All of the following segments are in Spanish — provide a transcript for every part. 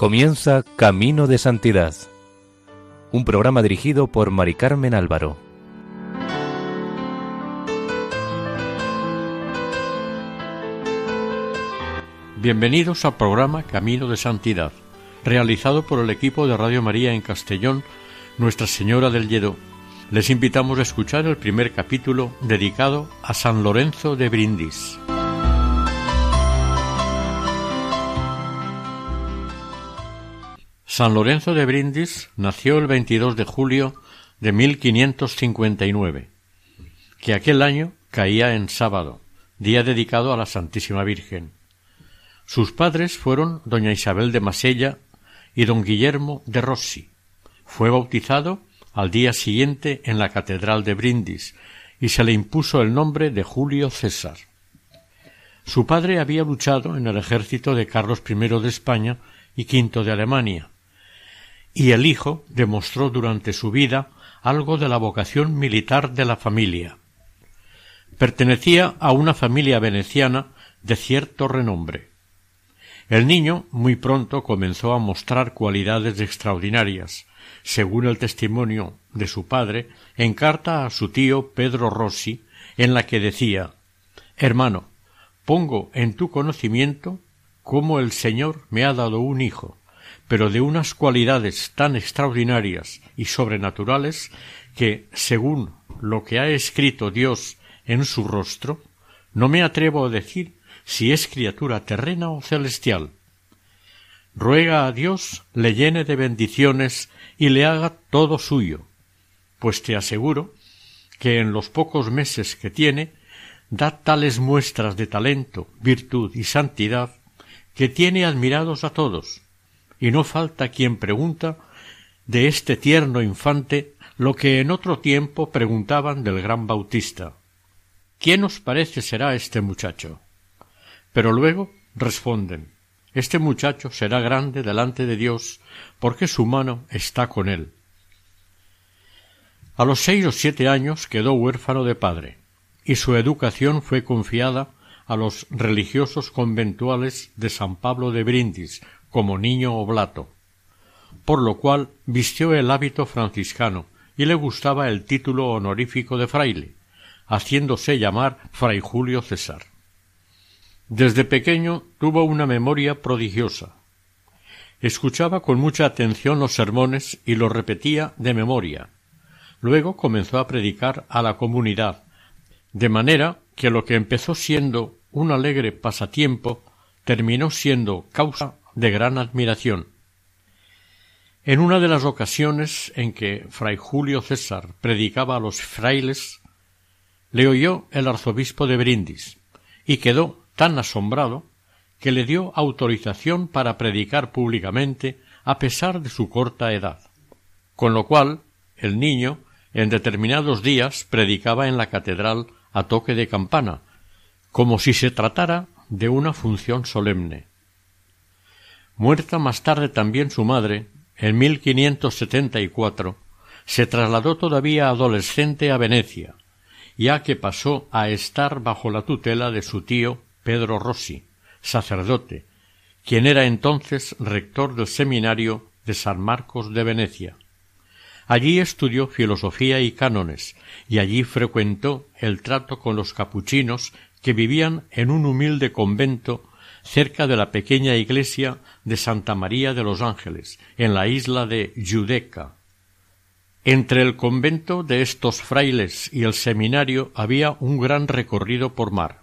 Comienza Camino de Santidad, un programa dirigido por Mari Carmen Álvaro. Bienvenidos al programa Camino de Santidad, realizado por el equipo de Radio María en Castellón, Nuestra Señora del Lledó. Les invitamos a escuchar el primer capítulo dedicado a San Lorenzo de Brindis. San Lorenzo de Brindis nació el 22 de julio de 1559, que aquel año caía en sábado, día dedicado a la Santísima Virgen. Sus padres fueron doña Isabel de Masella y don Guillermo de Rossi. Fue bautizado al día siguiente en la Catedral de Brindis y se le impuso el nombre de Julio César. Su padre había luchado en el ejército de Carlos I de España y V de Alemania, y el hijo demostró durante su vida algo de la vocación militar de la familia. Pertenecía a una familia veneciana de cierto renombre. El niño muy pronto comenzó a mostrar cualidades extraordinarias, según el testimonio de su padre en carta a su tío Pedro Rossi, en la que decía Hermano, pongo en tu conocimiento cómo el Señor me ha dado un hijo, pero de unas cualidades tan extraordinarias y sobrenaturales que, según lo que ha escrito Dios en su rostro, no me atrevo a decir si es criatura terrena o celestial. Ruega a Dios le llene de bendiciones y le haga todo suyo, pues te aseguro que en los pocos meses que tiene da tales muestras de talento, virtud y santidad que tiene admirados a todos, y no falta quien pregunta de este tierno infante lo que en otro tiempo preguntaban del gran Bautista. ¿Quién os parece será este muchacho? Pero luego responden Este muchacho será grande delante de Dios, porque su mano está con él. A los seis o siete años quedó huérfano de padre, y su educación fue confiada a los religiosos conventuales de San Pablo de Brindis, como niño oblato, por lo cual vistió el hábito franciscano y le gustaba el título honorífico de fraile, haciéndose llamar fray Julio César. Desde pequeño tuvo una memoria prodigiosa. Escuchaba con mucha atención los sermones y los repetía de memoria. Luego comenzó a predicar a la comunidad, de manera que lo que empezó siendo un alegre pasatiempo terminó siendo causa de gran admiración. En una de las ocasiones en que fray Julio César predicaba a los frailes, le oyó el arzobispo de Brindis y quedó tan asombrado que le dio autorización para predicar públicamente a pesar de su corta edad, con lo cual el niño en determinados días predicaba en la catedral a toque de campana, como si se tratara de una función solemne. Muerta más tarde también su madre, en 1574, se trasladó todavía adolescente a Venecia, ya que pasó a estar bajo la tutela de su tío Pedro Rossi, sacerdote, quien era entonces rector del seminario de San Marcos de Venecia. Allí estudió filosofía y cánones, y allí frecuentó el trato con los capuchinos que vivían en un humilde convento cerca de la pequeña iglesia de Santa María de los Ángeles, en la isla de Judeca. Entre el convento de estos frailes y el seminario había un gran recorrido por mar.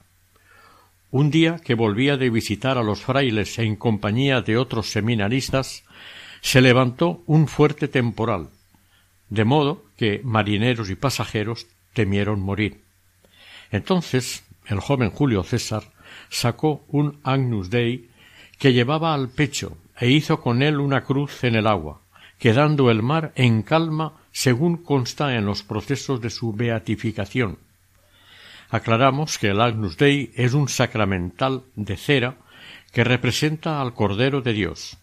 Un día que volvía de visitar a los frailes en compañía de otros seminaristas, se levantó un fuerte temporal, de modo que marineros y pasajeros temieron morir. Entonces el joven Julio César sacó un Agnus Dei que llevaba al pecho e hizo con él una cruz en el agua, quedando el mar en calma según consta en los procesos de su beatificación. Aclaramos que el Agnus Dei es un sacramental de cera que representa al Cordero de Dios.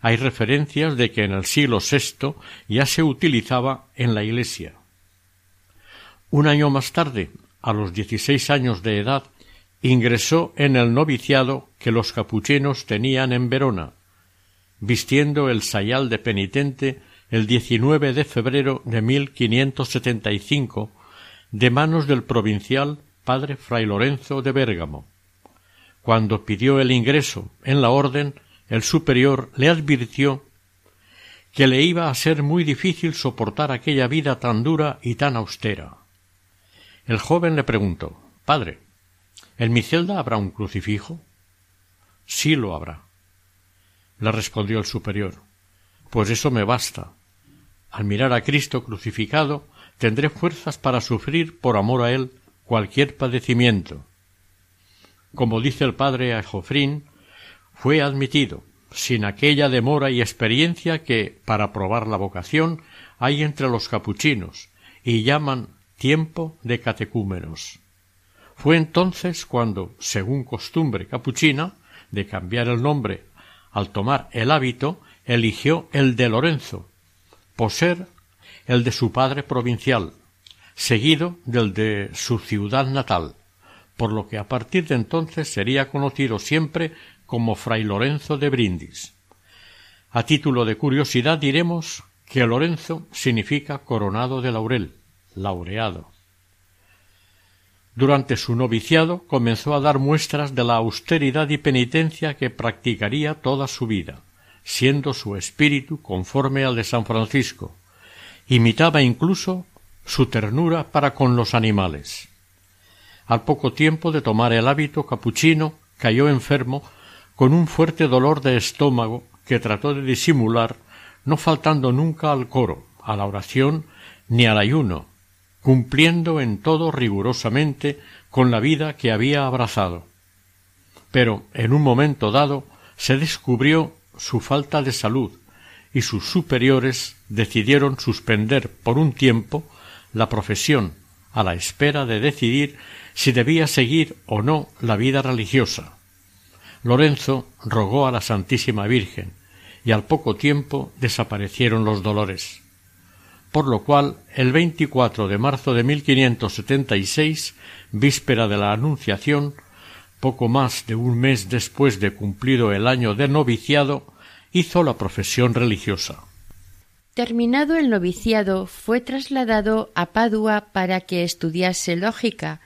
Hay referencias de que en el siglo VI ya se utilizaba en la Iglesia. Un año más tarde, a los dieciséis años de edad, ingresó en el noviciado que los capuchinos tenían en Verona, vistiendo el sayal de penitente el 19 de febrero de 1575 de manos del provincial padre Fray Lorenzo de Bérgamo. Cuando pidió el ingreso en la orden, el superior le advirtió que le iba a ser muy difícil soportar aquella vida tan dura y tan austera. El joven le preguntó Padre, ¿en mi celda habrá un crucifijo? Sí lo habrá. Le respondió el superior Pues eso me basta. Al mirar a Cristo crucificado, tendré fuerzas para sufrir por amor a él cualquier padecimiento. Como dice el padre Ajofrín, fue admitido, sin aquella demora y experiencia que, para probar la vocación, hay entre los capuchinos, y llaman tiempo de catecúmenos. Fue entonces cuando, según costumbre capuchina, de cambiar el nombre al tomar el hábito, eligió el de Lorenzo, por ser el de su padre provincial, seguido del de su ciudad natal, por lo que a partir de entonces sería conocido siempre como Fray Lorenzo de Brindis. A título de curiosidad diremos que Lorenzo significa coronado de laurel, laureado. Durante su noviciado comenzó a dar muestras de la austeridad y penitencia que practicaría toda su vida, siendo su espíritu conforme al de San Francisco. Imitaba incluso su ternura para con los animales. Al poco tiempo de tomar el hábito capuchino, cayó enfermo con un fuerte dolor de estómago que trató de disimular, no faltando nunca al coro, a la oración ni al ayuno, cumpliendo en todo rigurosamente con la vida que había abrazado. Pero en un momento dado se descubrió su falta de salud y sus superiores decidieron suspender por un tiempo la profesión a la espera de decidir si debía seguir o no la vida religiosa. Lorenzo rogó a la Santísima Virgen y al poco tiempo desaparecieron los dolores por lo cual el 24 de marzo de 1576, víspera de la Anunciación, poco más de un mes después de cumplido el año de noviciado, hizo la profesión religiosa. Terminado el noviciado, fue trasladado a Padua para que estudiase lógica,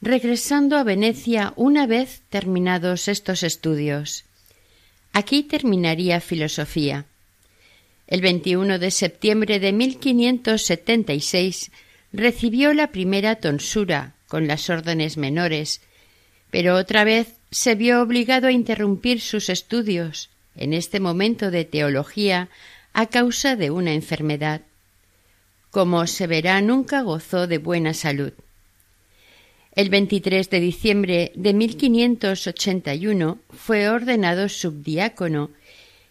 regresando a Venecia una vez terminados estos estudios. Aquí terminaría filosofía. El 21 de septiembre de 1576 recibió la primera tonsura con las órdenes menores, pero otra vez se vio obligado a interrumpir sus estudios, en este momento de teología, a causa de una enfermedad. Como se verá, nunca gozó de buena salud. El 23 de diciembre de 1581 fue ordenado subdiácono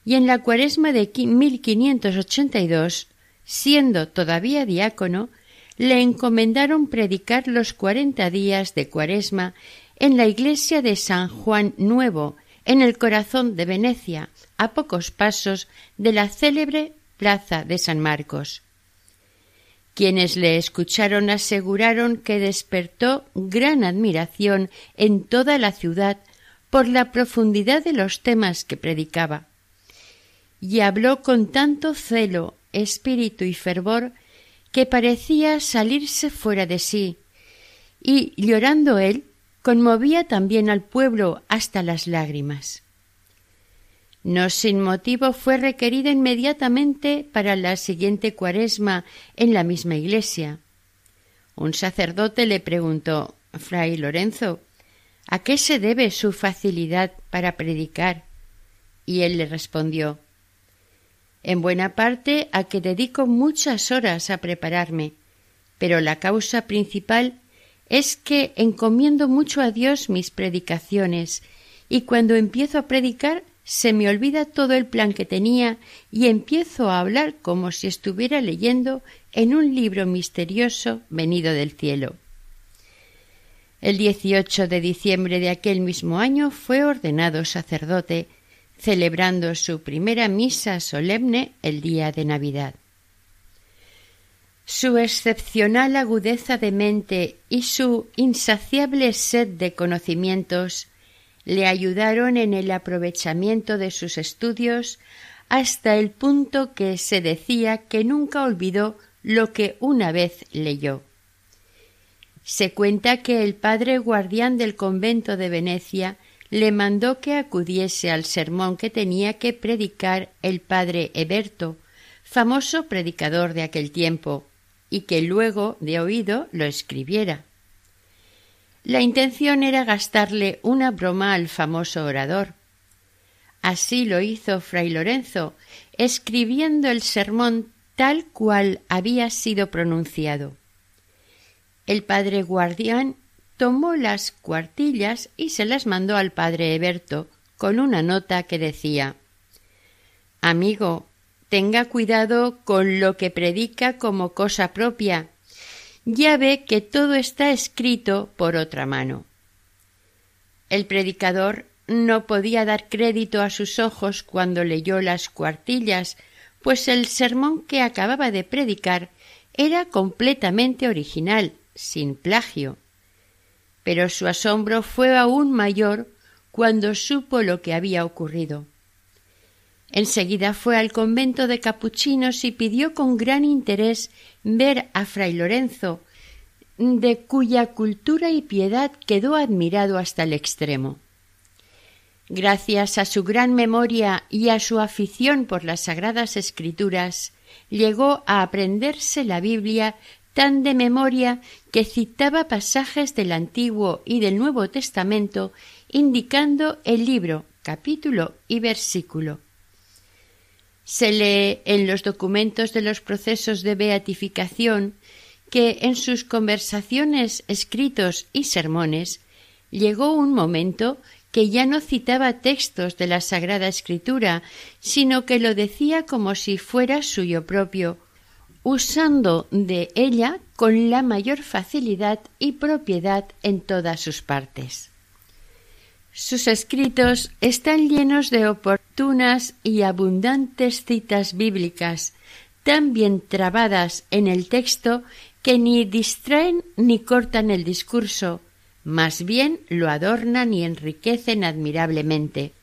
y en la cuaresma de 1582, siendo todavía diácono, le encomendaron predicar los cuarenta días de cuaresma en la iglesia de San Juan Nuevo, en el corazón de Venecia, a pocos pasos de la célebre plaza de San Marcos. Quienes le escucharon aseguraron que despertó gran admiración en toda la ciudad por la profundidad de los temas que predicaba y habló con tanto celo, espíritu y fervor que parecía salirse fuera de sí, y llorando él, conmovía también al pueblo hasta las lágrimas. No sin motivo fue requerido inmediatamente para la siguiente cuaresma en la misma iglesia. Un sacerdote le preguntó Fray Lorenzo ¿A qué se debe su facilidad para predicar? Y él le respondió en buena parte a que dedico muchas horas a prepararme, pero la causa principal es que encomiendo mucho a Dios mis predicaciones, y cuando empiezo a predicar se me olvida todo el plan que tenía y empiezo a hablar como si estuviera leyendo en un libro misterioso venido del cielo. El 18 de diciembre de aquel mismo año fue ordenado sacerdote celebrando su primera misa solemne el día de Navidad. Su excepcional agudeza de mente y su insaciable sed de conocimientos le ayudaron en el aprovechamiento de sus estudios hasta el punto que se decía que nunca olvidó lo que una vez leyó. Se cuenta que el padre guardián del convento de Venecia le mandó que acudiese al sermón que tenía que predicar el padre Eberto, famoso predicador de aquel tiempo, y que luego de oído lo escribiera. La intención era gastarle una broma al famoso orador. Así lo hizo fray Lorenzo, escribiendo el sermón tal cual había sido pronunciado. El padre guardián tomó las cuartillas y se las mandó al padre Eberto con una nota que decía Amigo, tenga cuidado con lo que predica como cosa propia. Ya ve que todo está escrito por otra mano. El predicador no podía dar crédito a sus ojos cuando leyó las cuartillas, pues el sermón que acababa de predicar era completamente original, sin plagio. Pero su asombro fue aún mayor cuando supo lo que había ocurrido. Enseguida fue al convento de capuchinos y pidió con gran interés ver a fray Lorenzo, de cuya cultura y piedad quedó admirado hasta el extremo. Gracias a su gran memoria y a su afición por las sagradas escrituras, llegó a aprenderse la Biblia tan de memoria que citaba pasajes del Antiguo y del Nuevo Testamento indicando el libro, capítulo y versículo. Se lee en los documentos de los procesos de beatificación que en sus conversaciones, escritos y sermones llegó un momento que ya no citaba textos de la Sagrada Escritura, sino que lo decía como si fuera suyo propio, usando de ella con la mayor facilidad y propiedad en todas sus partes. Sus escritos están llenos de oportunas y abundantes citas bíblicas, tan bien trabadas en el texto que ni distraen ni cortan el discurso, más bien lo adornan y enriquecen admirablemente.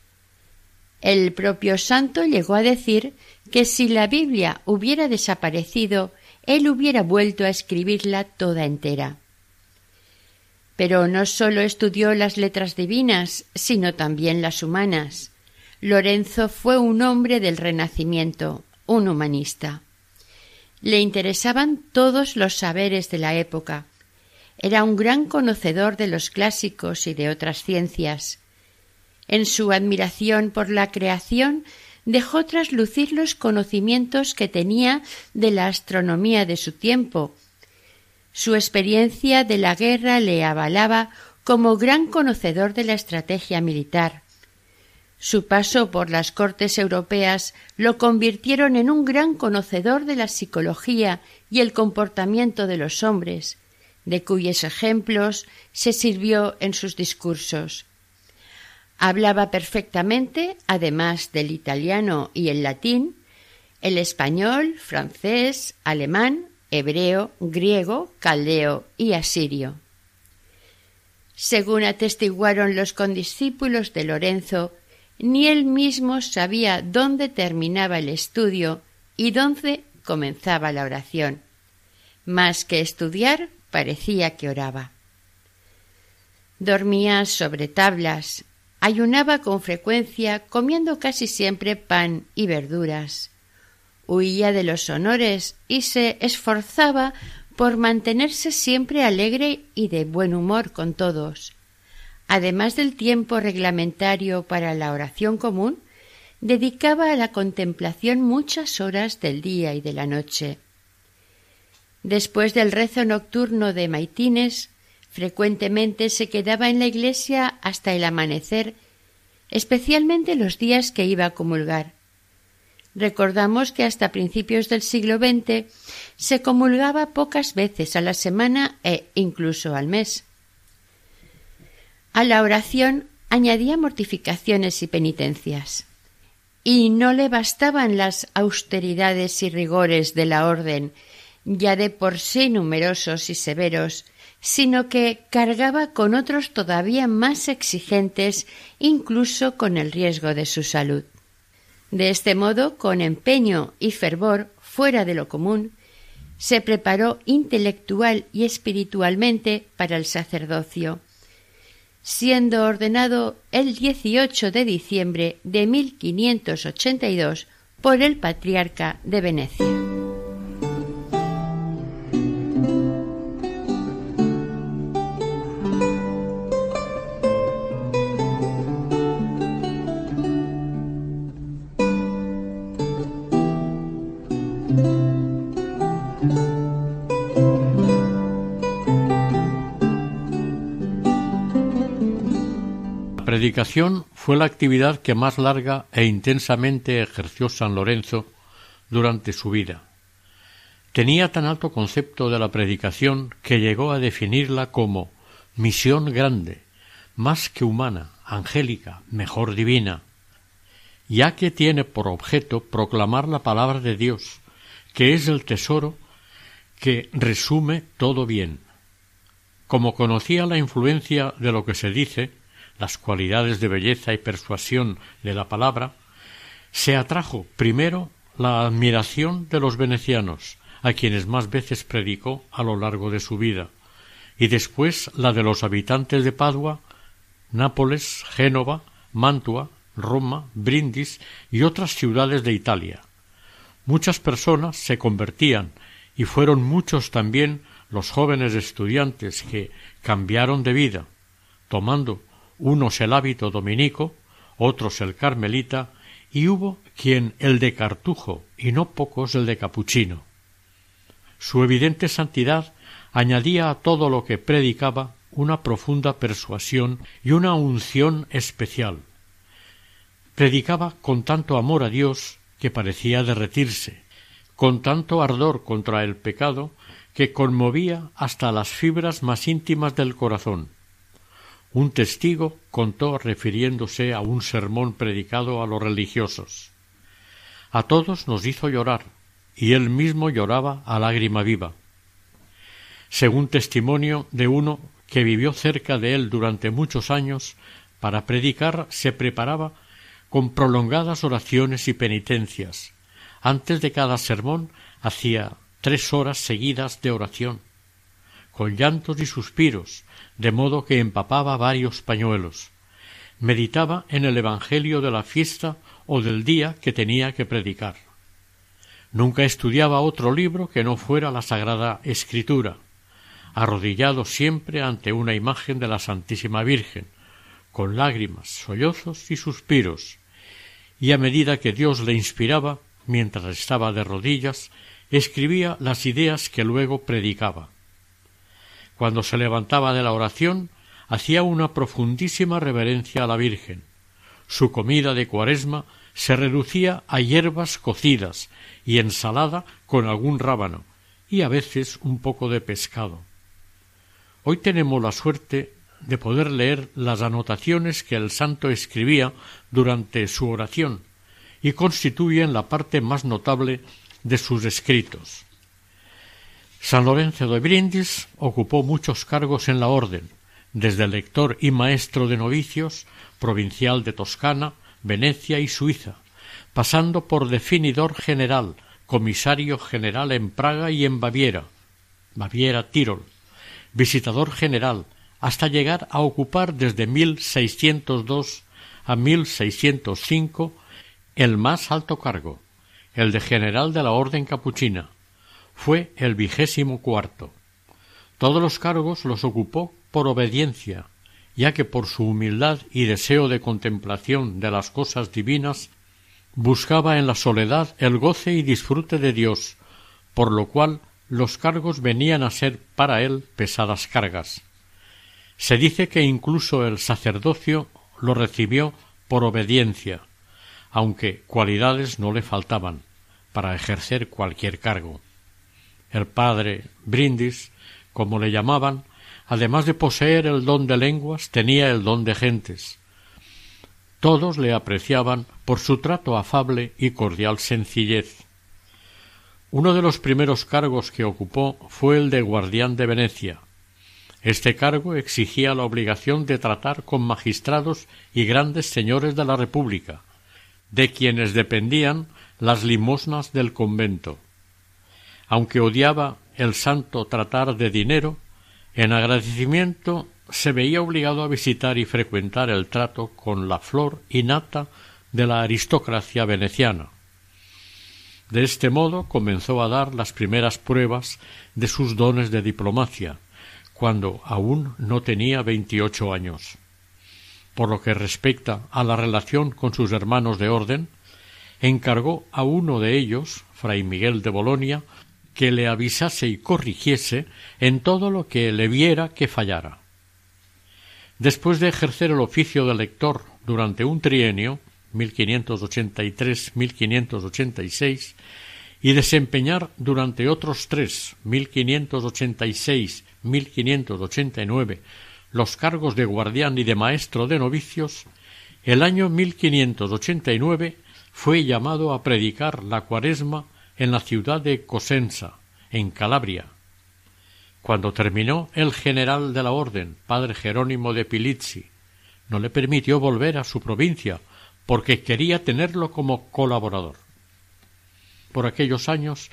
El propio santo llegó a decir que si la Biblia hubiera desaparecido, él hubiera vuelto a escribirla toda entera. Pero no sólo estudió las letras divinas, sino también las humanas. Lorenzo fue un hombre del Renacimiento, un humanista. Le interesaban todos los saberes de la época. Era un gran conocedor de los clásicos y de otras ciencias. En su admiración por la creación dejó traslucir los conocimientos que tenía de la astronomía de su tiempo, su experiencia de la guerra le avalaba como gran conocedor de la estrategia militar. Su paso por las cortes europeas lo convirtieron en un gran conocedor de la psicología y el comportamiento de los hombres, de cuyos ejemplos se sirvió en sus discursos. Hablaba perfectamente, además del italiano y el latín, el español, francés, alemán, hebreo, griego, caldeo y asirio. Según atestiguaron los condiscípulos de Lorenzo, ni él mismo sabía dónde terminaba el estudio y dónde comenzaba la oración. Más que estudiar, parecía que oraba. Dormía sobre tablas, ayunaba con frecuencia, comiendo casi siempre pan y verduras huía de los honores y se esforzaba por mantenerse siempre alegre y de buen humor con todos. Además del tiempo reglamentario para la oración común, dedicaba a la contemplación muchas horas del día y de la noche. Después del rezo nocturno de maitines, frecuentemente se quedaba en la iglesia hasta el amanecer, especialmente los días que iba a comulgar, Recordamos que hasta principios del siglo XX se comulgaba pocas veces a la semana e incluso al mes. A la oración añadía mortificaciones y penitencias. Y no le bastaban las austeridades y rigores de la orden, ya de por sí numerosos y severos, sino que cargaba con otros todavía más exigentes, incluso con el riesgo de su salud. De este modo, con empeño y fervor fuera de lo común, se preparó intelectual y espiritualmente para el sacerdocio, siendo ordenado el 18 de diciembre de 1582 por el patriarca de Venecia. Predicación fue la actividad que más larga e intensamente ejerció San Lorenzo durante su vida. Tenía tan alto concepto de la predicación que llegó a definirla como misión grande, más que humana, angélica, mejor divina, ya que tiene por objeto proclamar la palabra de Dios, que es el tesoro que resume todo bien. Como conocía la influencia de lo que se dice, las cualidades de belleza y persuasión de la palabra, se atrajo primero la admiración de los venecianos, a quienes más veces predicó a lo largo de su vida, y después la de los habitantes de Padua, Nápoles, Génova, Mantua, Roma, Brindis y otras ciudades de Italia. Muchas personas se convertían y fueron muchos también los jóvenes estudiantes que cambiaron de vida, tomando unos el hábito dominico, otros el carmelita, y hubo quien el de cartujo y no pocos el de capuchino. Su evidente santidad añadía a todo lo que predicaba una profunda persuasión y una unción especial. Predicaba con tanto amor a Dios que parecía derretirse, con tanto ardor contra el pecado que conmovía hasta las fibras más íntimas del corazón, un testigo contó refiriéndose a un sermón predicado a los religiosos. A todos nos hizo llorar, y él mismo lloraba a lágrima viva. Según testimonio de uno que vivió cerca de él durante muchos años, para predicar se preparaba con prolongadas oraciones y penitencias. Antes de cada sermón hacía tres horas seguidas de oración, con llantos y suspiros, de modo que empapaba varios pañuelos. Meditaba en el Evangelio de la fiesta o del día que tenía que predicar. Nunca estudiaba otro libro que no fuera la Sagrada Escritura, arrodillado siempre ante una imagen de la Santísima Virgen, con lágrimas, sollozos y suspiros, y a medida que Dios le inspiraba, mientras estaba de rodillas, escribía las ideas que luego predicaba. Cuando se levantaba de la oración, hacía una profundísima reverencia a la Virgen. Su comida de cuaresma se reducía a hierbas cocidas y ensalada con algún rábano, y a veces un poco de pescado. Hoy tenemos la suerte de poder leer las anotaciones que el santo escribía durante su oración, y constituyen la parte más notable de sus escritos. San Lorenzo de Brindis ocupó muchos cargos en la orden, desde lector y maestro de novicios, provincial de Toscana, Venecia y Suiza, pasando por definidor general, comisario general en Praga y en Baviera, Baviera Tirol, visitador general, hasta llegar a ocupar desde 1602 a 1605 el más alto cargo, el de general de la Orden Capuchina, fue el vigésimo cuarto. Todos los cargos los ocupó por obediencia, ya que por su humildad y deseo de contemplación de las cosas divinas buscaba en la soledad el goce y disfrute de Dios, por lo cual los cargos venían a ser para él pesadas cargas. Se dice que incluso el sacerdocio lo recibió por obediencia, aunque cualidades no le faltaban para ejercer cualquier cargo. El padre Brindis, como le llamaban, además de poseer el don de lenguas, tenía el don de gentes. Todos le apreciaban por su trato afable y cordial sencillez. Uno de los primeros cargos que ocupó fue el de guardián de Venecia. Este cargo exigía la obligación de tratar con magistrados y grandes señores de la República, de quienes dependían las limosnas del convento. Aunque odiaba el santo tratar de dinero, en agradecimiento se veía obligado a visitar y frecuentar el trato con la flor y nata de la aristocracia veneciana. De este modo comenzó a dar las primeras pruebas de sus dones de diplomacia, cuando aún no tenía veintiocho años. Por lo que respecta a la relación con sus hermanos de orden, encargó a uno de ellos, fray Miguel de Bolonia, que le avisase y corrigiese en todo lo que le viera que fallara. Después de ejercer el oficio de lector durante un trienio, 1583-1586, y desempeñar durante otros tres, 1586-1589, los cargos de guardián y de maestro de novicios, el año 1589 fue llamado a predicar la cuaresma en la ciudad de Cosenza, en Calabria. Cuando terminó, el general de la orden, padre Jerónimo de Pilizzi, no le permitió volver a su provincia, porque quería tenerlo como colaborador. Por aquellos años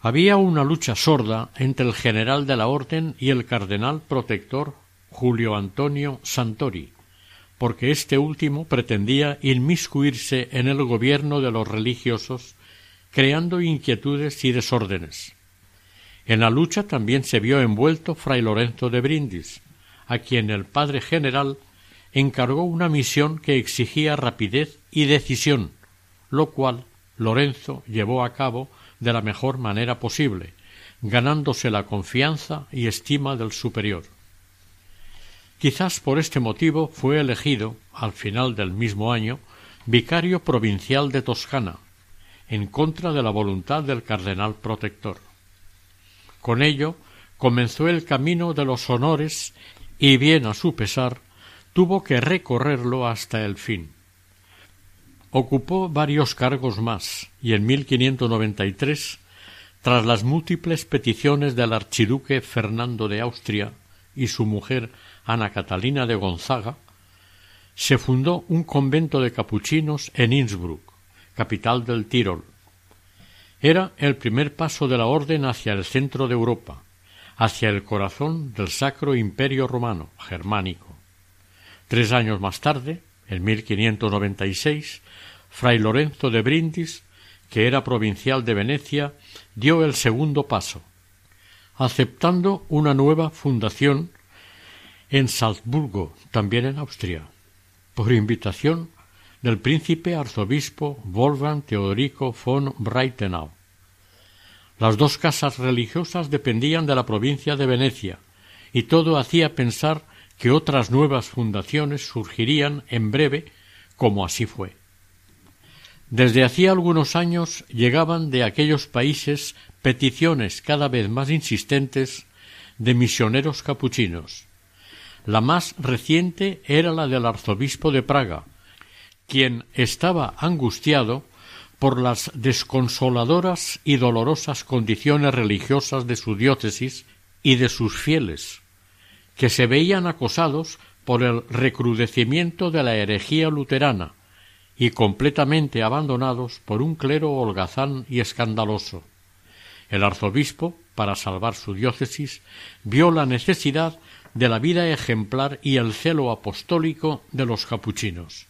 había una lucha sorda entre el general de la orden y el cardenal protector Julio Antonio Santori, porque este último pretendía inmiscuirse en el gobierno de los religiosos, creando inquietudes y desórdenes. En la lucha también se vio envuelto fray Lorenzo de Brindis, a quien el padre general encargó una misión que exigía rapidez y decisión, lo cual Lorenzo llevó a cabo de la mejor manera posible, ganándose la confianza y estima del superior. Quizás por este motivo fue elegido, al final del mismo año, vicario provincial de Toscana, en contra de la voluntad del cardenal protector. Con ello comenzó el camino de los honores y bien a su pesar tuvo que recorrerlo hasta el fin. Ocupó varios cargos más y en 1593, tras las múltiples peticiones del archiduque Fernando de Austria y su mujer Ana Catalina de Gonzaga, se fundó un convento de capuchinos en Innsbruck, capital del Tirol. Era el primer paso de la orden hacia el centro de Europa, hacia el corazón del Sacro Imperio Romano germánico. Tres años más tarde, en 1596, fray Lorenzo de Brindis, que era provincial de Venecia, dio el segundo paso, aceptando una nueva fundación en Salzburgo, también en Austria, por invitación del príncipe arzobispo Wolfgang Teodorico von Breitenau. Las dos casas religiosas dependían de la provincia de Venecia, y todo hacía pensar que otras nuevas fundaciones surgirían en breve, como así fue. Desde hacía algunos años llegaban de aquellos países peticiones cada vez más insistentes de misioneros capuchinos. La más reciente era la del arzobispo de Praga, quien estaba angustiado por las desconsoladoras y dolorosas condiciones religiosas de su diócesis y de sus fieles, que se veían acosados por el recrudecimiento de la herejía luterana y completamente abandonados por un clero holgazán y escandaloso. El arzobispo, para salvar su diócesis, vio la necesidad de la vida ejemplar y el celo apostólico de los capuchinos.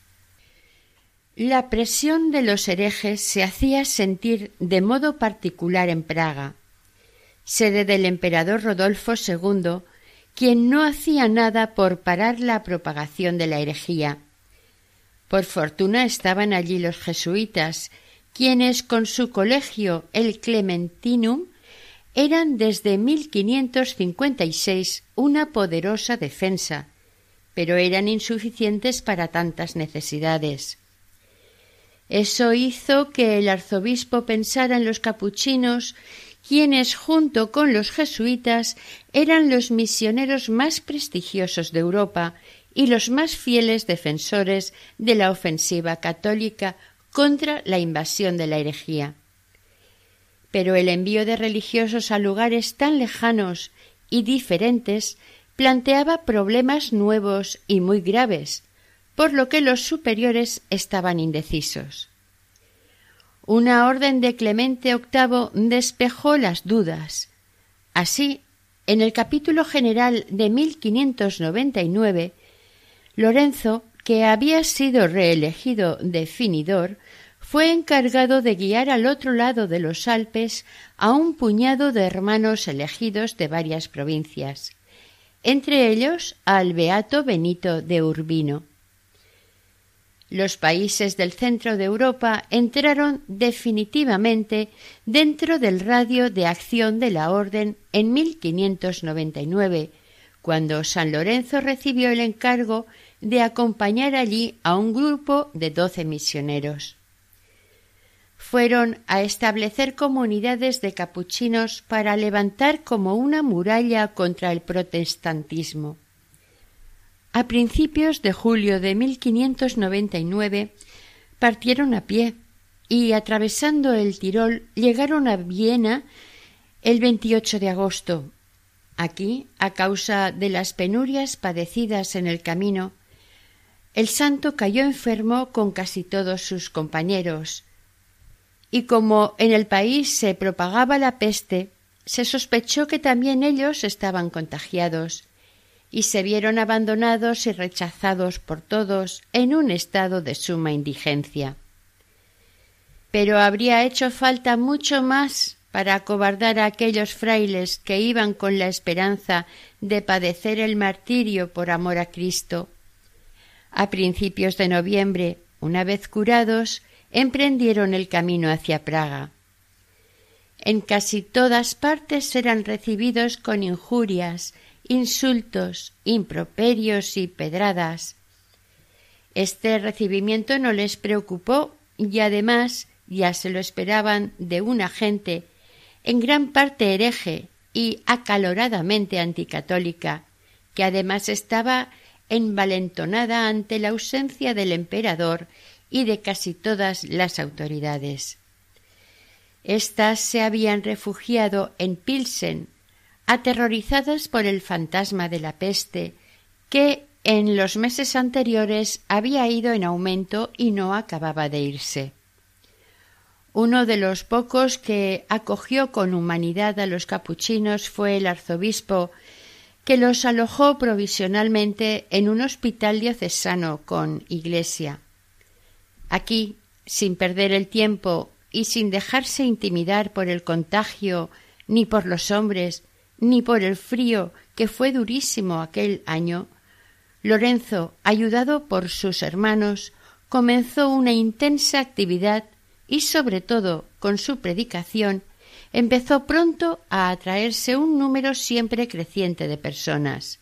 La presión de los herejes se hacía sentir de modo particular en Praga, sede del emperador Rodolfo II, quien no hacía nada por parar la propagación de la herejía. Por fortuna estaban allí los jesuitas, quienes con su colegio el Clementinum eran desde 1556 una poderosa defensa, pero eran insuficientes para tantas necesidades. Eso hizo que el arzobispo pensara en los capuchinos, quienes junto con los jesuitas eran los misioneros más prestigiosos de Europa y los más fieles defensores de la ofensiva católica contra la invasión de la herejía. Pero el envío de religiosos a lugares tan lejanos y diferentes planteaba problemas nuevos y muy graves, por lo que los superiores estaban indecisos. Una orden de Clemente VIII despejó las dudas. Así, en el capítulo general de 1599, Lorenzo, que había sido reelegido definidor, fue encargado de guiar al otro lado de los Alpes a un puñado de hermanos elegidos de varias provincias, entre ellos al beato Benito de Urbino. Los países del centro de Europa entraron definitivamente dentro del radio de acción de la Orden en 1599, cuando San Lorenzo recibió el encargo de acompañar allí a un grupo de doce misioneros. Fueron a establecer comunidades de capuchinos para levantar como una muralla contra el protestantismo. A principios de julio de 1599 partieron a pie y atravesando el Tirol llegaron a Viena el 28 de agosto. Aquí, a causa de las penurias padecidas en el camino, el santo cayó enfermo con casi todos sus compañeros, y como en el país se propagaba la peste, se sospechó que también ellos estaban contagiados, y se vieron abandonados y rechazados por todos en un estado de suma indigencia. Pero habría hecho falta mucho más para acobardar a aquellos frailes que iban con la esperanza de padecer el martirio por amor a Cristo. A principios de noviembre, una vez curados, emprendieron el camino hacia Praga. En casi todas partes eran recibidos con injurias, insultos, improperios y pedradas. Este recibimiento no les preocupó y además ya se lo esperaban de una gente en gran parte hereje y acaloradamente anticatólica, que además estaba envalentonada ante la ausencia del emperador y de casi todas las autoridades. Estas se habían refugiado en Pilsen, aterrorizadas por el fantasma de la peste, que en los meses anteriores había ido en aumento y no acababa de irse. Uno de los pocos que acogió con humanidad a los capuchinos fue el arzobispo, que los alojó provisionalmente en un hospital diocesano con iglesia. Aquí, sin perder el tiempo y sin dejarse intimidar por el contagio ni por los hombres, ni por el frío que fue durísimo aquel año, Lorenzo, ayudado por sus hermanos, comenzó una intensa actividad y sobre todo con su predicación empezó pronto a atraerse un número siempre creciente de personas.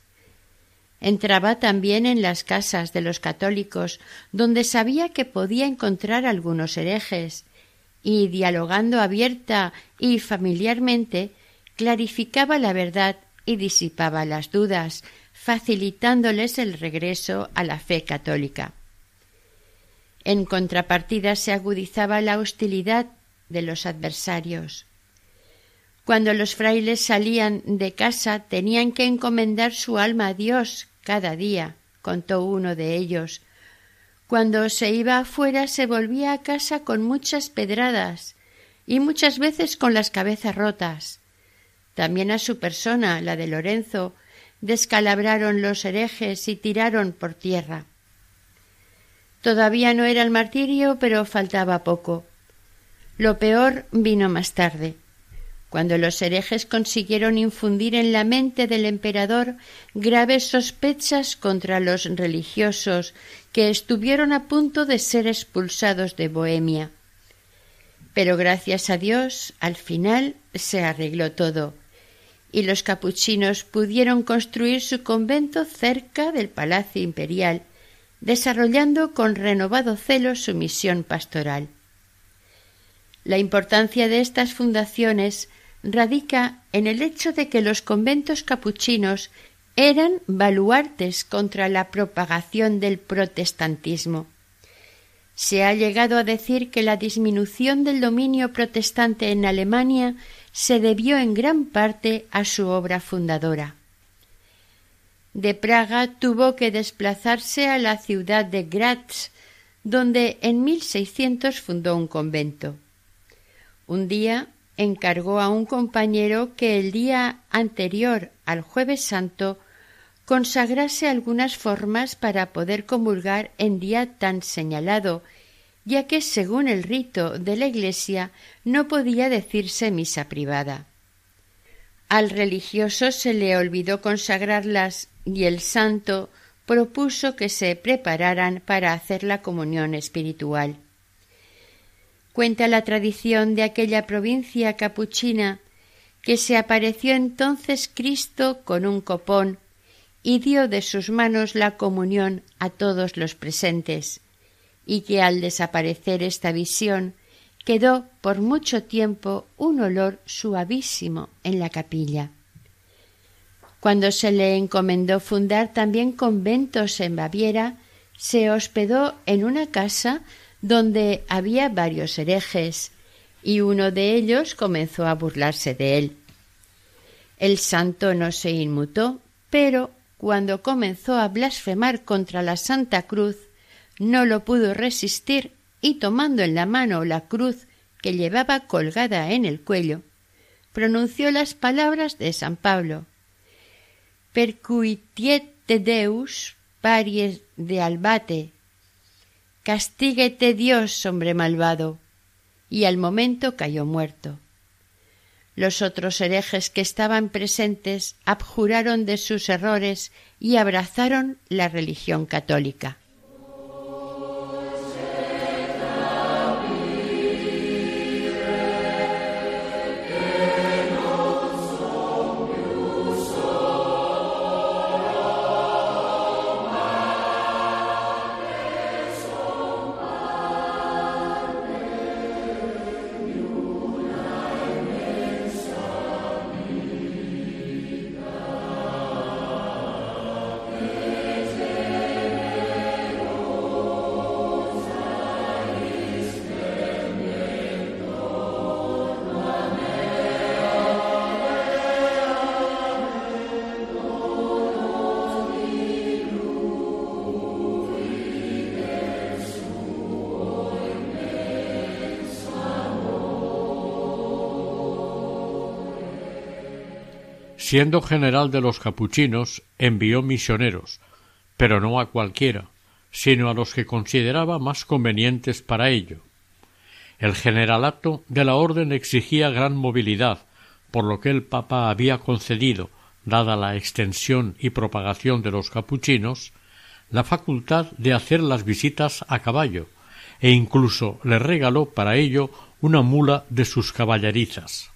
Entraba también en las casas de los católicos, donde sabía que podía encontrar algunos herejes, y dialogando abierta y familiarmente clarificaba la verdad y disipaba las dudas, facilitándoles el regreso a la fe católica. En contrapartida se agudizaba la hostilidad de los adversarios. Cuando los frailes salían de casa tenían que encomendar su alma a Dios cada día, contó uno de ellos. Cuando se iba afuera se volvía a casa con muchas pedradas y muchas veces con las cabezas rotas. También a su persona, la de Lorenzo, descalabraron los herejes y tiraron por tierra. Todavía no era el martirio, pero faltaba poco. Lo peor vino más tarde, cuando los herejes consiguieron infundir en la mente del emperador graves sospechas contra los religiosos que estuvieron a punto de ser expulsados de Bohemia. Pero gracias a Dios, al final se arregló todo y los capuchinos pudieron construir su convento cerca del Palacio Imperial, desarrollando con renovado celo su misión pastoral. La importancia de estas fundaciones radica en el hecho de que los conventos capuchinos eran baluartes contra la propagación del protestantismo. Se ha llegado a decir que la disminución del dominio protestante en Alemania se debió en gran parte a su obra fundadora. De Praga tuvo que desplazarse a la ciudad de Graz, donde en 1600 fundó un convento. Un día encargó a un compañero que el día anterior al jueves santo consagrase algunas formas para poder comulgar en día tan señalado, ya que según el rito de la Iglesia no podía decirse misa privada. Al religioso se le olvidó consagrarlas y el santo propuso que se prepararan para hacer la comunión espiritual. Cuenta la tradición de aquella provincia capuchina que se apareció entonces Cristo con un copón y dio de sus manos la comunión a todos los presentes, y que al desaparecer esta visión quedó por mucho tiempo un olor suavísimo en la capilla. Cuando se le encomendó fundar también conventos en Baviera, se hospedó en una casa donde había varios herejes, y uno de ellos comenzó a burlarse de él. El santo no se inmutó, pero cuando comenzó a blasfemar contra la Santa Cruz, no lo pudo resistir y tomando en la mano la cruz que llevaba colgada en el cuello, pronunció las palabras de San Pablo Percuitiete Deus paries de albate Castíguete Dios, hombre malvado. Y al momento cayó muerto. Los otros herejes que estaban presentes abjuraron de sus errores y abrazaron la religión católica. Siendo general de los capuchinos, envió misioneros, pero no a cualquiera, sino a los que consideraba más convenientes para ello. El generalato de la orden exigía gran movilidad, por lo que el Papa había concedido, dada la extensión y propagación de los capuchinos, la facultad de hacer las visitas a caballo, e incluso le regaló para ello una mula de sus caballerizas.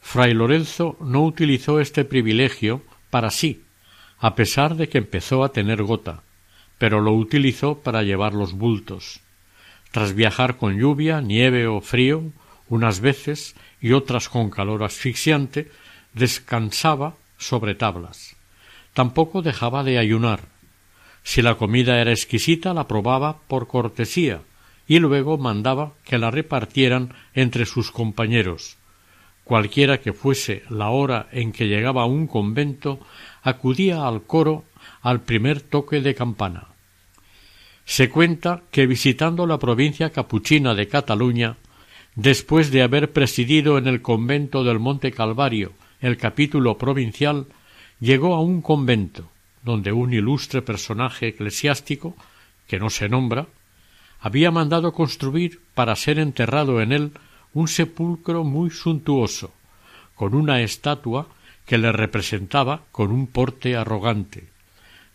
Fray Lorenzo no utilizó este privilegio para sí, a pesar de que empezó a tener gota, pero lo utilizó para llevar los bultos. Tras viajar con lluvia, nieve o frío, unas veces y otras con calor asfixiante, descansaba sobre tablas. Tampoco dejaba de ayunar. Si la comida era exquisita, la probaba por cortesía y luego mandaba que la repartieran entre sus compañeros, Cualquiera que fuese la hora en que llegaba a un convento, acudía al coro al primer toque de campana. Se cuenta que visitando la provincia capuchina de Cataluña, después de haber presidido en el convento del Monte Calvario el capítulo provincial, llegó a un convento donde un ilustre personaje eclesiástico, que no se nombra, había mandado construir para ser enterrado en él un sepulcro muy suntuoso, con una estatua que le representaba con un porte arrogante.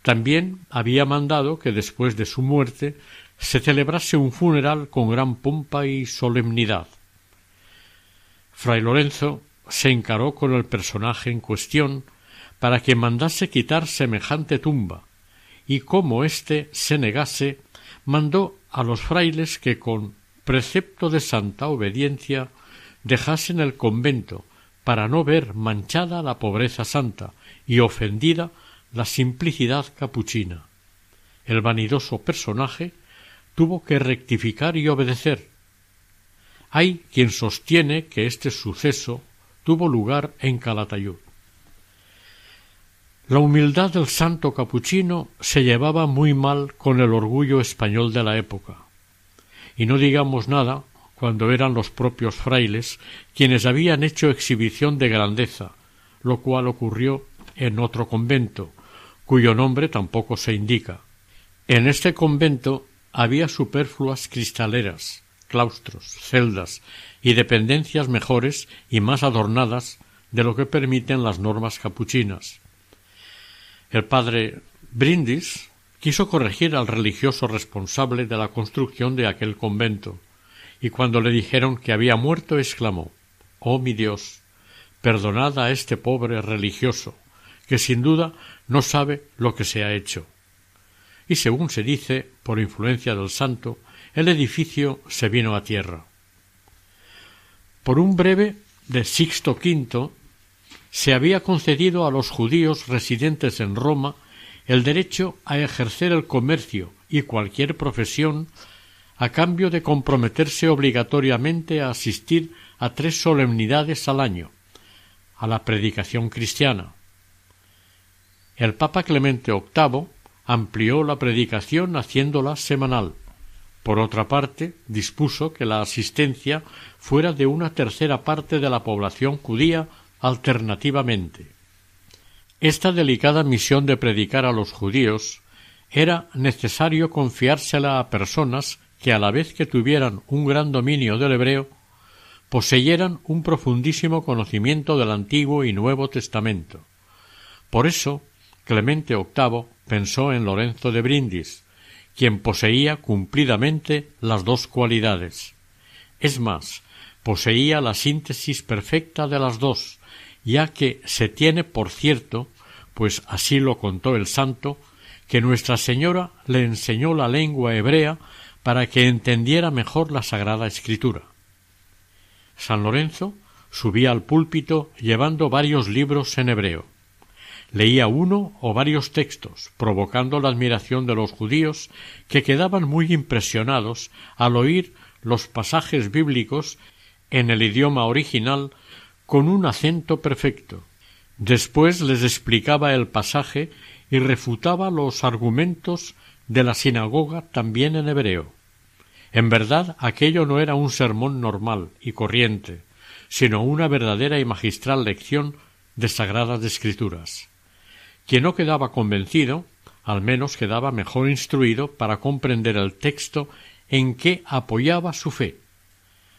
También había mandado que después de su muerte se celebrase un funeral con gran pompa y solemnidad. Fray Lorenzo se encaró con el personaje en cuestión para que mandase quitar semejante tumba, y como éste se negase, mandó a los frailes que con precepto de santa obediencia, dejasen el convento para no ver manchada la pobreza santa y ofendida la simplicidad capuchina. El vanidoso personaje tuvo que rectificar y obedecer. Hay quien sostiene que este suceso tuvo lugar en Calatayud. La humildad del santo capuchino se llevaba muy mal con el orgullo español de la época. Y no digamos nada cuando eran los propios frailes quienes habían hecho exhibición de grandeza, lo cual ocurrió en otro convento, cuyo nombre tampoco se indica. En este convento había superfluas cristaleras, claustros, celdas y dependencias mejores y más adornadas de lo que permiten las normas capuchinas. El padre Brindis quiso corregir al religioso responsable de la construcción de aquel convento, y cuando le dijeron que había muerto exclamó Oh mi Dios, perdonad a este pobre religioso, que sin duda no sabe lo que se ha hecho. Y según se dice, por influencia del santo, el edificio se vino a tierra. Por un breve de Sixto V se había concedido a los judíos residentes en Roma el derecho a ejercer el comercio y cualquier profesión a cambio de comprometerse obligatoriamente a asistir a tres solemnidades al año a la predicación cristiana. El Papa Clemente VIII amplió la predicación haciéndola semanal. Por otra parte, dispuso que la asistencia fuera de una tercera parte de la población judía alternativamente. Esta delicada misión de predicar a los judíos era necesario confiársela a personas que a la vez que tuvieran un gran dominio del hebreo, poseyeran un profundísimo conocimiento del Antiguo y Nuevo Testamento. Por eso, Clemente VIII pensó en Lorenzo de Brindis, quien poseía cumplidamente las dos cualidades. Es más, poseía la síntesis perfecta de las dos, ya que se tiene por cierto, pues así lo contó el santo, que Nuestra Señora le enseñó la lengua hebrea para que entendiera mejor la Sagrada Escritura. San Lorenzo subía al púlpito llevando varios libros en hebreo. Leía uno o varios textos, provocando la admiración de los judíos, que quedaban muy impresionados al oír los pasajes bíblicos en el idioma original con un acento perfecto. Después les explicaba el pasaje y refutaba los argumentos de la sinagoga también en hebreo. En verdad aquello no era un sermón normal y corriente, sino una verdadera y magistral lección de sagradas escrituras. Quien no quedaba convencido, al menos quedaba mejor instruido para comprender el texto en que apoyaba su fe.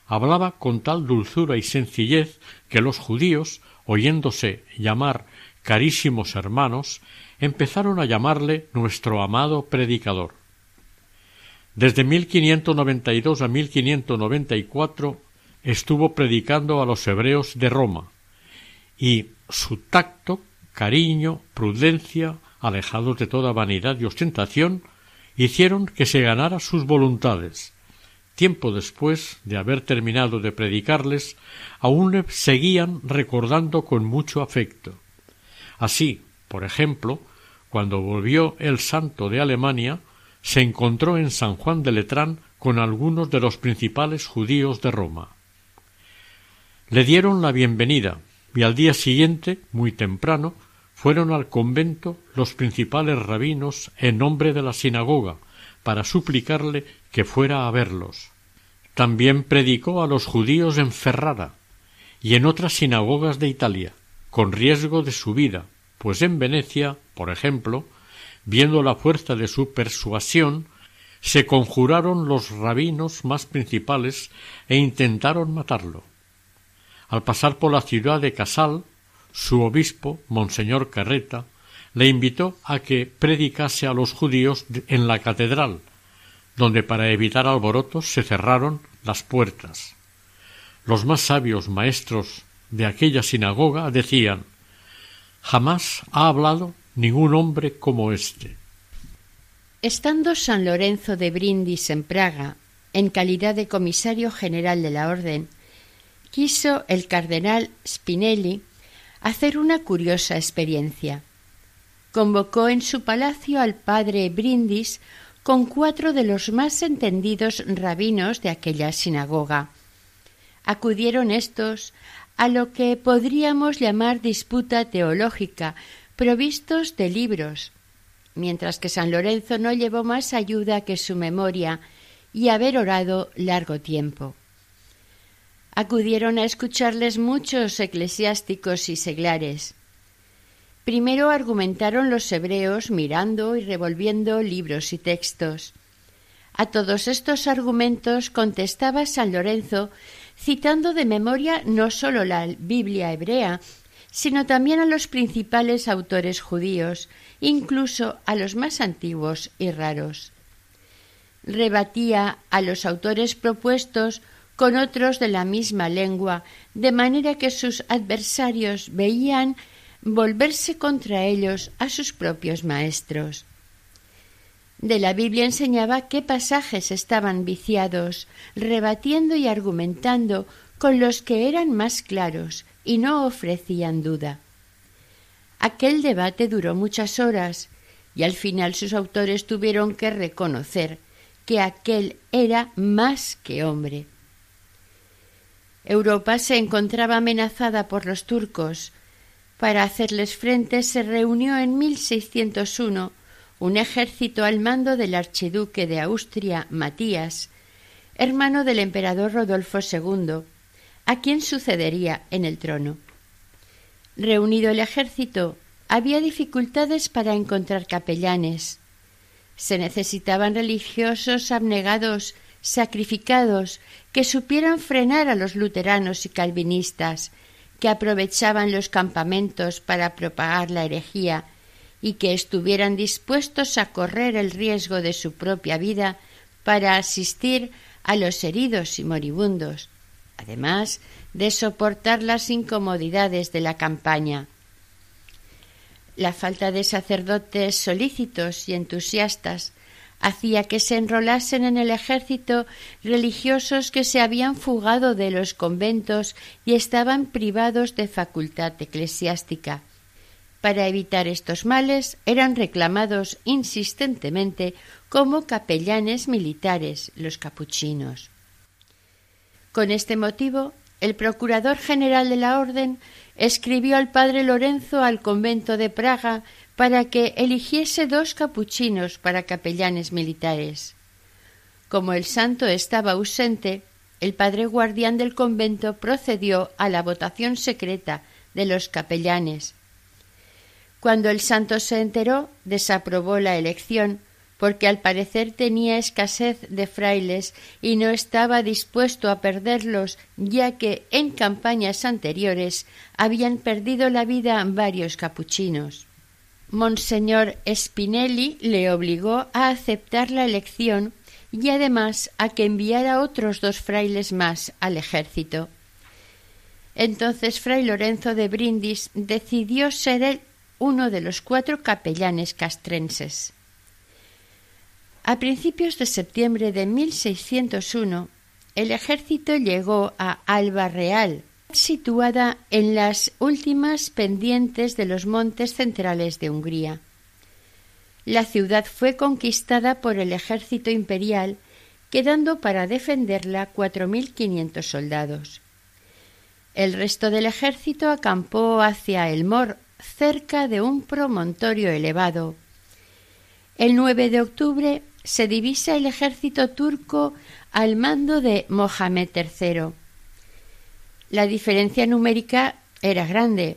Hablaba con tal dulzura y sencillez que los judíos, oyéndose llamar carísimos hermanos, empezaron a llamarle nuestro amado predicador. Desde 1592 a 1594 estuvo predicando a los hebreos de Roma, y su tacto cariño, prudencia, alejados de toda vanidad y ostentación, hicieron que se ganara sus voluntades. Tiempo después de haber terminado de predicarles, aún le seguían recordando con mucho afecto. Así, por ejemplo, cuando volvió el santo de Alemania, se encontró en San Juan de Letrán con algunos de los principales judíos de Roma. Le dieron la bienvenida y al día siguiente, muy temprano, fueron al convento los principales rabinos en nombre de la sinagoga para suplicarle que fuera a verlos. También predicó a los judíos en Ferrara y en otras sinagogas de Italia, con riesgo de su vida, pues en Venecia, por ejemplo, viendo la fuerza de su persuasión, se conjuraron los rabinos más principales e intentaron matarlo. Al pasar por la ciudad de Casal, su obispo, Monseñor Carreta, le invitó a que predicase a los judíos en la catedral, donde para evitar alborotos se cerraron las puertas. Los más sabios maestros de aquella sinagoga decían Jamás ha hablado ningún hombre como éste. Estando San Lorenzo de Brindis en Praga, en calidad de comisario general de la Orden, quiso el cardenal Spinelli hacer una curiosa experiencia. Convocó en su palacio al padre Brindis con cuatro de los más entendidos rabinos de aquella sinagoga. Acudieron estos a lo que podríamos llamar disputa teológica, provistos de libros, mientras que San Lorenzo no llevó más ayuda que su memoria y haber orado largo tiempo. Acudieron a escucharles muchos eclesiásticos y seglares. Primero argumentaron los hebreos mirando y revolviendo libros y textos. A todos estos argumentos contestaba San Lorenzo citando de memoria no sólo la Biblia hebrea, sino también a los principales autores judíos, incluso a los más antiguos y raros. Rebatía a los autores propuestos con otros de la misma lengua, de manera que sus adversarios veían volverse contra ellos a sus propios maestros. De la Biblia enseñaba qué pasajes estaban viciados, rebatiendo y argumentando con los que eran más claros y no ofrecían duda. Aquel debate duró muchas horas y al final sus autores tuvieron que reconocer que aquel era más que hombre. Europa se encontraba amenazada por los turcos. Para hacerles frente se reunió en 1601 un ejército al mando del archiduque de Austria Matías, hermano del emperador Rodolfo II, a quien sucedería en el trono. Reunido el ejército, había dificultades para encontrar capellanes. Se necesitaban religiosos abnegados, sacrificados, que supieran frenar a los luteranos y calvinistas, que aprovechaban los campamentos para propagar la herejía y que estuvieran dispuestos a correr el riesgo de su propia vida para asistir a los heridos y moribundos, además de soportar las incomodidades de la campaña. La falta de sacerdotes solícitos y entusiastas hacía que se enrolasen en el ejército religiosos que se habían fugado de los conventos y estaban privados de facultad eclesiástica. Para evitar estos males eran reclamados insistentemente como capellanes militares los capuchinos. Con este motivo, el procurador general de la orden escribió al padre Lorenzo al convento de Praga para que eligiese dos capuchinos para capellanes militares. Como el santo estaba ausente, el padre guardián del convento procedió a la votación secreta de los capellanes. Cuando el santo se enteró, desaprobó la elección porque al parecer tenía escasez de frailes y no estaba dispuesto a perderlos, ya que en campañas anteriores habían perdido la vida varios capuchinos. Monseñor Spinelli le obligó a aceptar la elección y además a que enviara otros dos frailes más al ejército. Entonces Fray Lorenzo de Brindis decidió ser él uno de los cuatro capellanes castrenses. A principios de septiembre de 1601, el ejército llegó a Alba Real, situada en las últimas pendientes de los montes centrales de Hungría. La ciudad fue conquistada por el ejército imperial, quedando para defenderla cuatro mil quinientos soldados. El resto del ejército acampó hacia el Mor, cerca de un promontorio elevado. El 9 de octubre se divisa el ejército turco al mando de Mohamed III. La diferencia numérica era grande,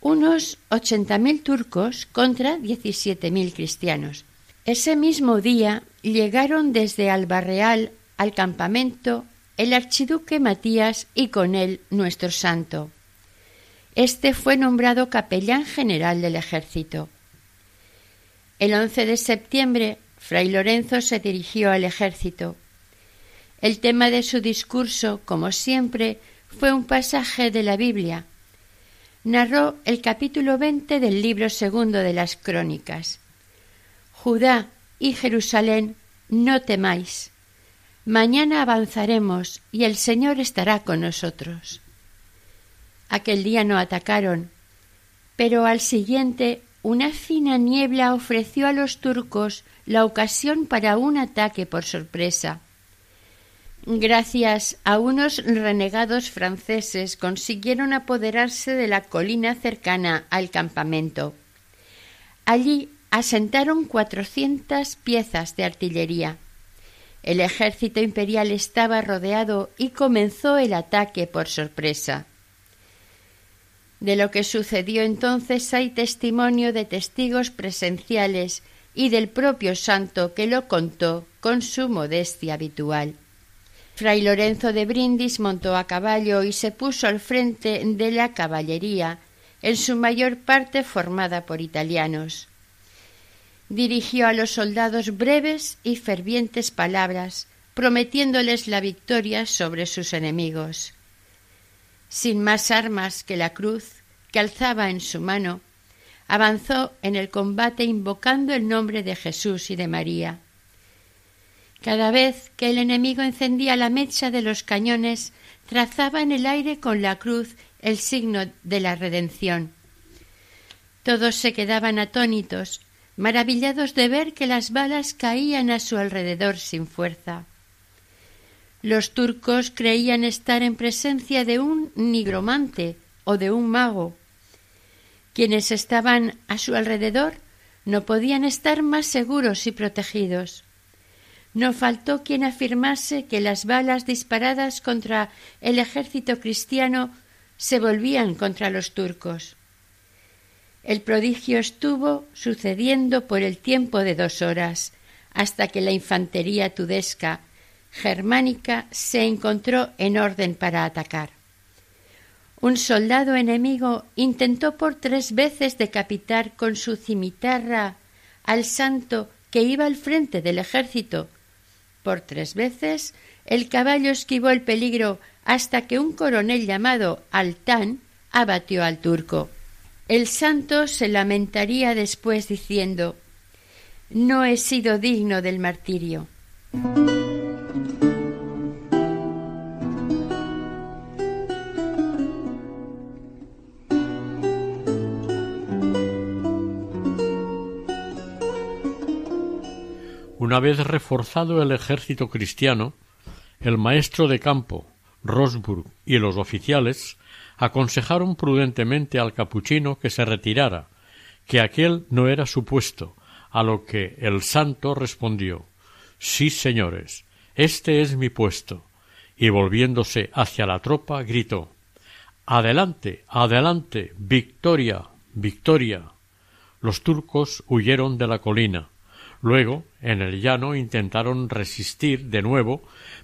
unos ochenta mil turcos contra diecisiete mil cristianos. Ese mismo día llegaron desde Albarreal al campamento el archiduque Matías y con él nuestro santo. Este fue nombrado capellán general del ejército. El 11 de septiembre Fray Lorenzo se dirigió al ejército. El tema de su discurso, como siempre, fue un pasaje de la Biblia. Narró el capítulo veinte del libro segundo de las Crónicas. Judá y Jerusalén, no temáis. Mañana avanzaremos y el Señor estará con nosotros. Aquel día no atacaron, pero al siguiente una fina niebla ofreció a los turcos la ocasión para un ataque por sorpresa. Gracias a unos renegados franceses consiguieron apoderarse de la colina cercana al campamento. Allí asentaron cuatrocientas piezas de artillería. El ejército imperial estaba rodeado y comenzó el ataque por sorpresa. De lo que sucedió entonces hay testimonio de testigos presenciales y del propio santo que lo contó con su modestia habitual. Fray Lorenzo de Brindis montó a caballo y se puso al frente de la caballería, en su mayor parte formada por italianos. Dirigió a los soldados breves y fervientes palabras, prometiéndoles la victoria sobre sus enemigos. Sin más armas que la cruz que alzaba en su mano, avanzó en el combate invocando el nombre de Jesús y de María. Cada vez que el enemigo encendía la mecha de los cañones, trazaba en el aire con la cruz el signo de la redención. Todos se quedaban atónitos, maravillados de ver que las balas caían a su alrededor sin fuerza. Los turcos creían estar en presencia de un nigromante o de un mago, quienes estaban a su alrededor no podían estar más seguros y protegidos. No faltó quien afirmase que las balas disparadas contra el ejército cristiano se volvían contra los turcos. El prodigio estuvo sucediendo por el tiempo de dos horas, hasta que la infantería tudesca germánica se encontró en orden para atacar. Un soldado enemigo intentó por tres veces decapitar con su cimitarra al santo que iba al frente del ejército. Por tres veces el caballo esquivó el peligro hasta que un coronel llamado Altán abatió al turco. El santo se lamentaría después diciendo No he sido digno del martirio. Una vez reforzado el ejército cristiano, el maestro de campo, Rosburg, y los oficiales aconsejaron prudentemente al capuchino que se retirara, que aquel no era su puesto, a lo que el santo respondió Sí, señores, este es mi puesto, y volviéndose hacia la tropa gritó Adelante, adelante, victoria, victoria. Los turcos huyeron de la colina, Luego, en el llano intentaron resistir de nuevo,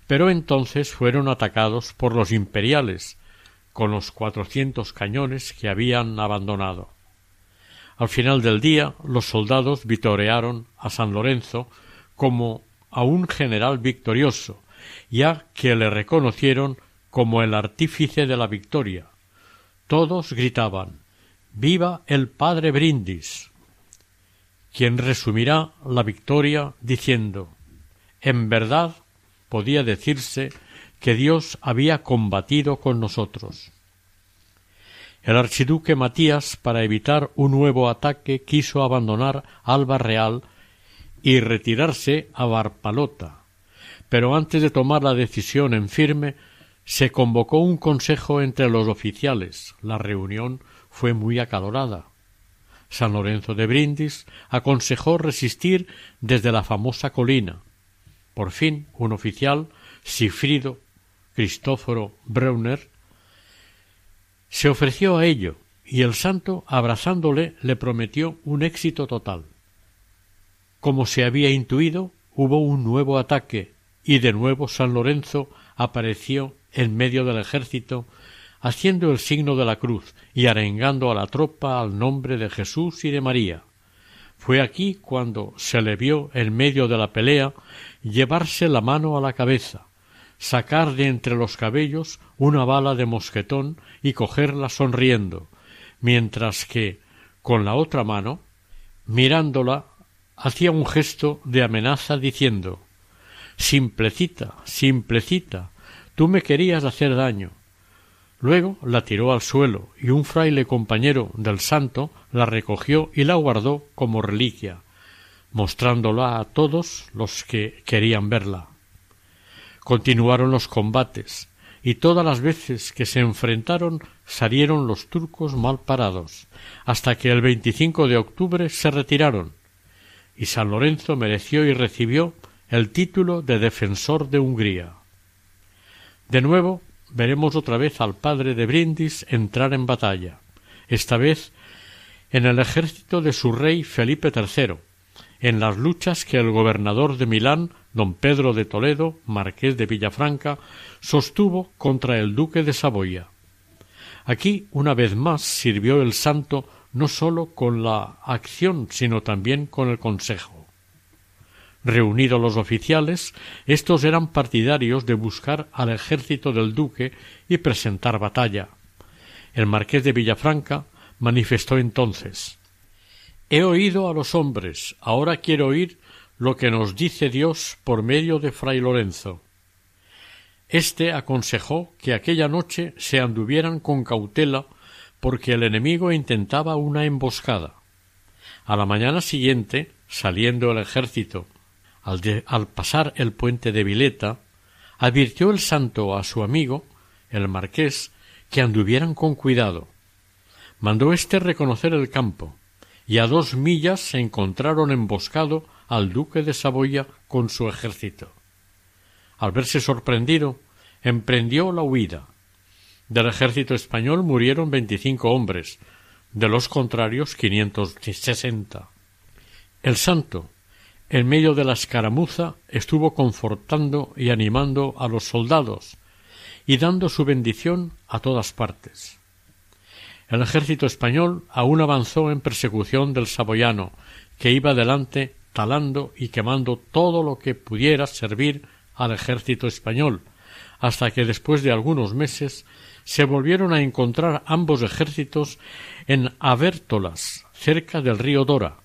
pero entonces fueron atacados por los imperiales, con los cuatrocientos cañones que habían abandonado. Al final del día, los soldados vitorearon a San Lorenzo como a un general victorioso, ya que le reconocieron como el artífice de la victoria. Todos gritaban Viva el padre Brindis quien resumirá la victoria diciendo En verdad podía decirse que Dios había combatido con nosotros. El archiduque Matías, para evitar un nuevo ataque, quiso abandonar Alba Real y retirarse a Barpalota, pero antes de tomar la decisión en firme, se convocó un consejo entre los oficiales. La reunión fue muy acalorada. San Lorenzo de Brindis aconsejó resistir desde la famosa colina. Por fin, un oficial, Sifrido Cristóforo Breuner, se ofreció a ello, y el santo, abrazándole, le prometió un éxito total. Como se había intuido, hubo un nuevo ataque, y de nuevo San Lorenzo apareció en medio del ejército haciendo el signo de la cruz y arengando a la tropa al nombre de Jesús y de María. Fue aquí cuando se le vio en medio de la pelea llevarse la mano a la cabeza, sacar de entre los cabellos una bala de mosquetón y cogerla sonriendo, mientras que, con la otra mano, mirándola, hacía un gesto de amenaza diciendo Simplecita, simplecita, tú me querías hacer daño, Luego la tiró al suelo y un fraile compañero del santo la recogió y la guardó como reliquia, mostrándola a todos los que querían verla. Continuaron los combates, y todas las veces que se enfrentaron salieron los turcos mal parados, hasta que el 25 de octubre se retiraron, y San Lorenzo mereció y recibió el título de defensor de Hungría. De nuevo veremos otra vez al padre de Brindis entrar en batalla, esta vez en el ejército de su rey Felipe III, en las luchas que el gobernador de Milán, don Pedro de Toledo, marqués de Villafranca, sostuvo contra el duque de Saboya. Aquí, una vez más, sirvió el santo no sólo con la acción, sino también con el consejo. Reunidos los oficiales, estos eran partidarios de buscar al ejército del duque y presentar batalla. El marqués de Villafranca manifestó entonces He oído a los hombres, ahora quiero oír lo que nos dice Dios por medio de fray Lorenzo. Este aconsejó que aquella noche se anduvieran con cautela porque el enemigo intentaba una emboscada. A la mañana siguiente, saliendo el ejército, al, pasar el puente de Vileta, advirtió el santo a su amigo, el marqués, que anduvieran con cuidado. Mandó éste reconocer el campo, y a dos millas se encontraron emboscado al duque de Saboya con su ejército. Al verse sorprendido, emprendió la huida. Del ejército español murieron veinticinco hombres, de los contrarios quinientos sesenta. El santo, en medio de la escaramuza, estuvo confortando y animando a los soldados y dando su bendición a todas partes. El ejército español aún avanzó en persecución del saboyano, que iba delante talando y quemando todo lo que pudiera servir al ejército español, hasta que después de algunos meses se volvieron a encontrar ambos ejércitos en Abértolas, cerca del río Dora.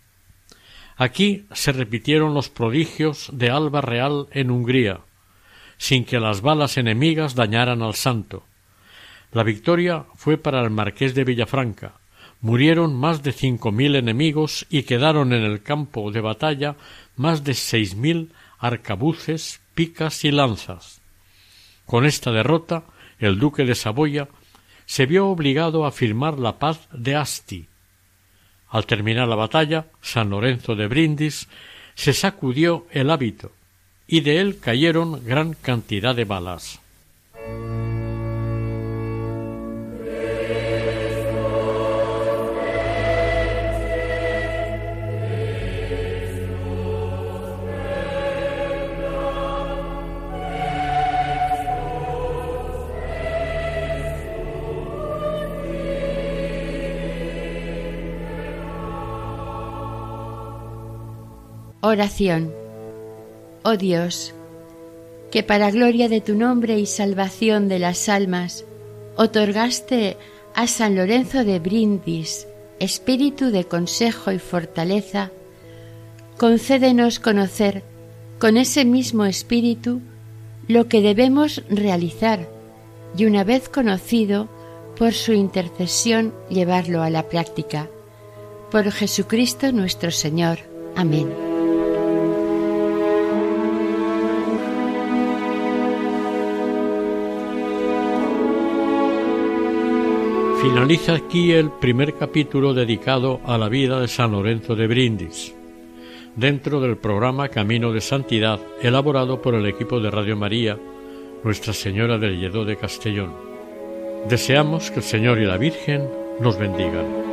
Aquí se repitieron los prodigios de Alba Real en Hungría, sin que las balas enemigas dañaran al santo. La victoria fue para el marqués de Villafranca. Murieron más de cinco mil enemigos y quedaron en el campo de batalla más de seis mil arcabuces, picas y lanzas. Con esta derrota, el duque de Saboya se vio obligado a firmar la paz de Asti. Al terminar la batalla, San Lorenzo de Brindis se sacudió el hábito y de él cayeron gran cantidad de balas. Oración. Oh Dios, que para gloria de tu nombre y salvación de las almas, otorgaste a San Lorenzo de Brindis espíritu de consejo y fortaleza, concédenos conocer con ese mismo espíritu lo que debemos realizar y una vez conocido, por su intercesión llevarlo a la práctica. Por Jesucristo nuestro Señor. Amén. Finaliza aquí el primer capítulo dedicado a la vida de San Lorenzo de Brindis, dentro del programa Camino de Santidad elaborado por el equipo de Radio María, Nuestra Señora del Lledó de Castellón. Deseamos que el Señor y la Virgen nos bendigan.